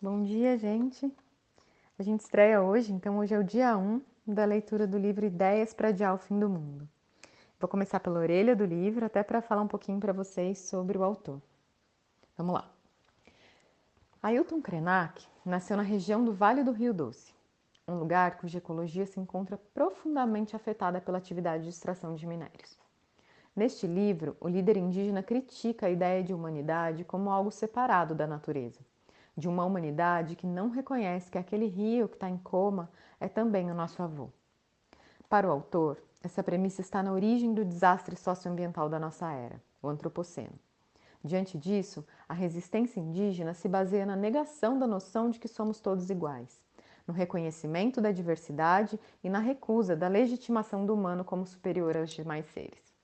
Bom dia, gente. A gente estreia hoje, então hoje é o dia 1 da leitura do livro Ideias para Adiar o Fim do Mundo. Vou começar pela orelha do livro, até para falar um pouquinho para vocês sobre o autor. Vamos lá. Ailton Krenak nasceu na região do Vale do Rio Doce, um lugar cuja ecologia se encontra profundamente afetada pela atividade de extração de minérios. Neste livro, o líder indígena critica a ideia de humanidade como algo separado da natureza de uma humanidade que não reconhece que aquele rio que está em coma é também o nosso avô. Para o autor, essa premissa está na origem do desastre socioambiental da nossa era, o antropoceno. Diante disso, a resistência indígena se baseia na negação da noção de que somos todos iguais, no reconhecimento da diversidade e na recusa da legitimação do humano como superior aos demais seres.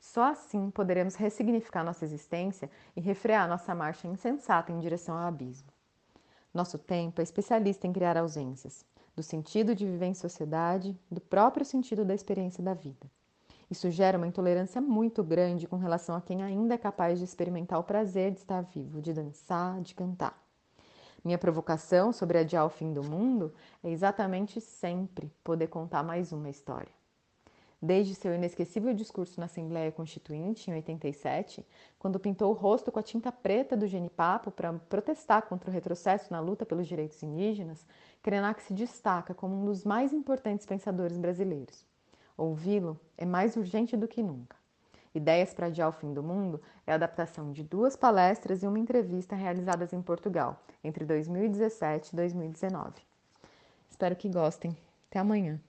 Só assim poderemos ressignificar nossa existência e refrear nossa marcha insensata em direção ao abismo. Nosso tempo é especialista em criar ausências, do sentido de viver em sociedade, do próprio sentido da experiência da vida. Isso gera uma intolerância muito grande com relação a quem ainda é capaz de experimentar o prazer de estar vivo, de dançar, de cantar. Minha provocação sobre adiar o fim do mundo é exatamente sempre poder contar mais uma história. Desde seu inesquecível discurso na Assembleia Constituinte, em 87, quando pintou o rosto com a tinta preta do genipapo para protestar contra o retrocesso na luta pelos direitos indígenas, Krenak se destaca como um dos mais importantes pensadores brasileiros. Ouvi-lo é mais urgente do que nunca. Ideias para Adiar o Fim do Mundo é a adaptação de duas palestras e uma entrevista realizadas em Portugal entre 2017 e 2019. Espero que gostem. Até amanhã.